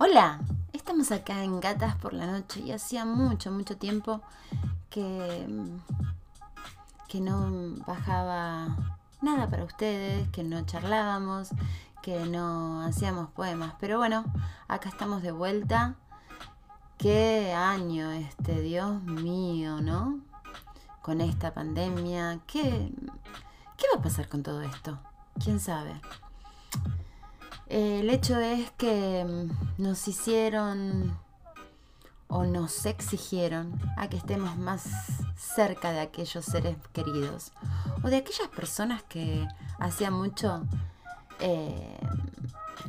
Hola, estamos acá en Gatas por la Noche y hacía mucho, mucho tiempo que, que no bajaba nada para ustedes, que no charlábamos, que no hacíamos poemas. Pero bueno, acá estamos de vuelta. Qué año este, Dios mío, ¿no? Con esta pandemia. ¿Qué, qué va a pasar con todo esto? ¿Quién sabe? El hecho es que mm, nos hicieron o nos exigieron a que estemos más cerca de aquellos seres queridos o de aquellas personas que hacía mucho eh,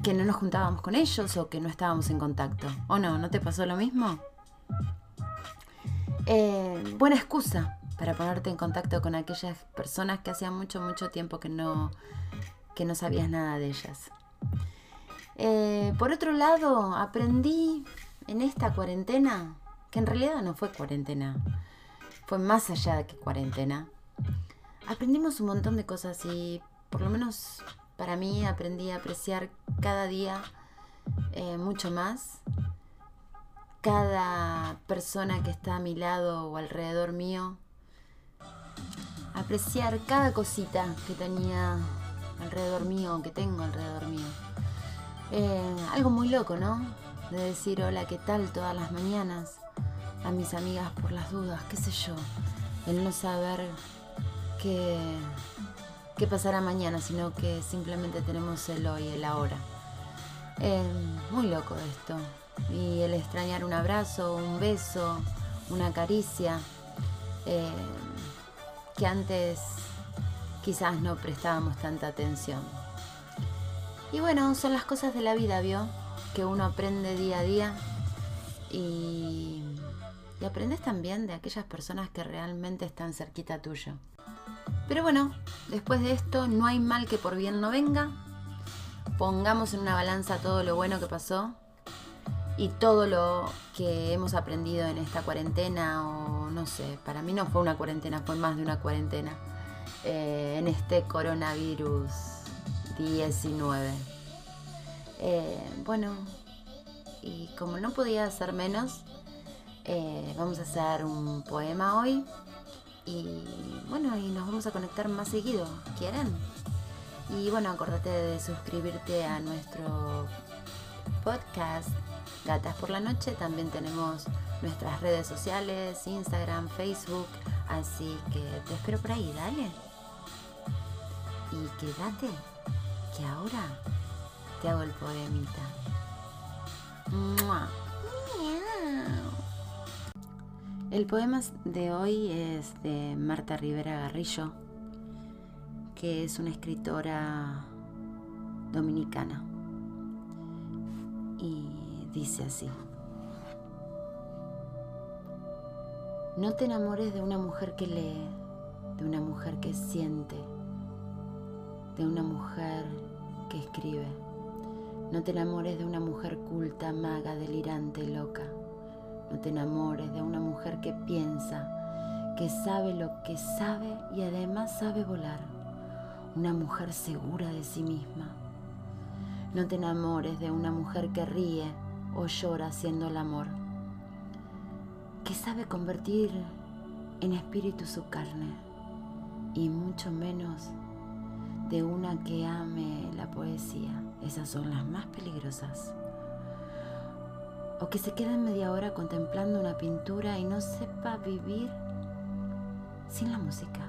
que no nos juntábamos con ellos o que no estábamos en contacto. ¿O no? ¿No te pasó lo mismo? Eh, buena excusa para ponerte en contacto con aquellas personas que hacía mucho, mucho tiempo que no, que no sabías nada de ellas. Eh, por otro lado, aprendí en esta cuarentena, que en realidad no fue cuarentena, fue más allá de que cuarentena, aprendimos un montón de cosas y por lo menos para mí aprendí a apreciar cada día eh, mucho más cada persona que está a mi lado o alrededor mío, apreciar cada cosita que tenía alrededor mío, que tengo alrededor mío. Eh, algo muy loco, ¿no? De decir hola, ¿qué tal? todas las mañanas a mis amigas por las dudas, qué sé yo. El no saber qué, qué pasará mañana, sino que simplemente tenemos el hoy, el ahora. Eh, muy loco esto. Y el extrañar un abrazo, un beso, una caricia, eh, que antes quizás no prestábamos tanta atención. Y bueno, son las cosas de la vida, ¿vio? Que uno aprende día a día y, aprendes también de aquellas personas que realmente están cerquita tuyo. Pero bueno, después de esto no hay mal que por bien no venga. Pongamos en una balanza todo lo bueno que pasó y todo lo que hemos aprendido en esta cuarentena o no sé, para mí no fue una cuarentena, fue más de una cuarentena eh, en este coronavirus 19. Eh, bueno, y como no podía ser menos, eh, vamos a hacer un poema hoy. Y bueno, y nos vamos a conectar más seguido. ¿Quieren? Y bueno, acordate de suscribirte a nuestro podcast Gatas por la Noche. También tenemos nuestras redes sociales, Instagram, Facebook. Así que te espero por ahí, dale. Y quédate que ahora te hago el poemita. El poema de hoy es de Marta Rivera Garrillo, que es una escritora dominicana. Y dice así. No te enamores de una mujer que lee, de una mujer que siente, de una mujer que escribe. No te enamores de una mujer culta, maga, delirante, loca. No te enamores de una mujer que piensa, que sabe lo que sabe y además sabe volar. Una mujer segura de sí misma. No te enamores de una mujer que ríe o llora haciendo el amor. Que sabe convertir en espíritu su carne y mucho menos de una que ame la poesía. Esas son las más peligrosas. O que se quede media hora contemplando una pintura y no sepa vivir sin la música.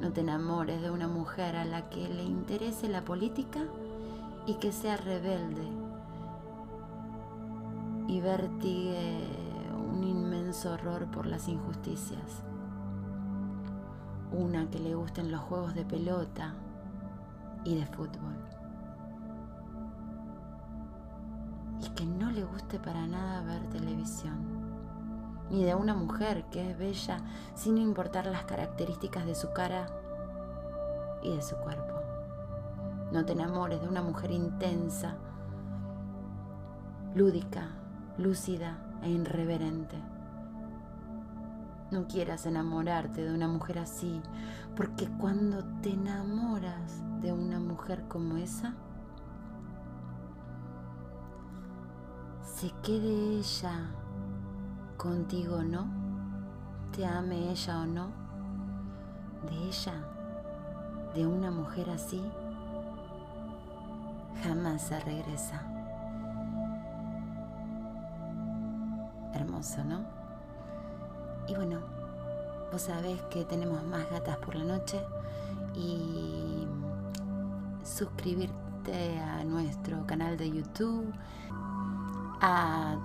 No te enamores de una mujer a la que le interese la política y que sea rebelde y vertigue un inmenso horror por las injusticias una que le gusten los juegos de pelota y de fútbol. Y que no le guste para nada ver televisión. Ni de una mujer que es bella sin importar las características de su cara y de su cuerpo. No te enamores de una mujer intensa, lúdica, lúcida e irreverente no quieras enamorarte de una mujer así, porque cuando te enamoras de una mujer como esa, se quede ella contigo o no, te ame ella o no, de ella, de una mujer así, jamás se regresa. Hermoso, ¿no? Y bueno, vos sabés que tenemos más gatas por la noche y suscribirte a nuestro canal de YouTube, a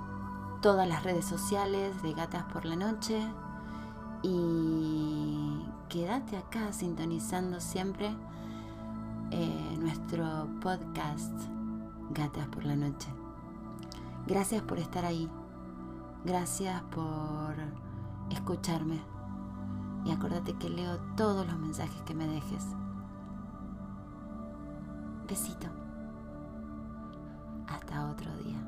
todas las redes sociales de Gatas por la Noche y quédate acá sintonizando siempre eh, nuestro podcast Gatas por la Noche. Gracias por estar ahí. Gracias por escucharme. Y acuérdate que leo todos los mensajes que me dejes. Besito. Hasta otro día.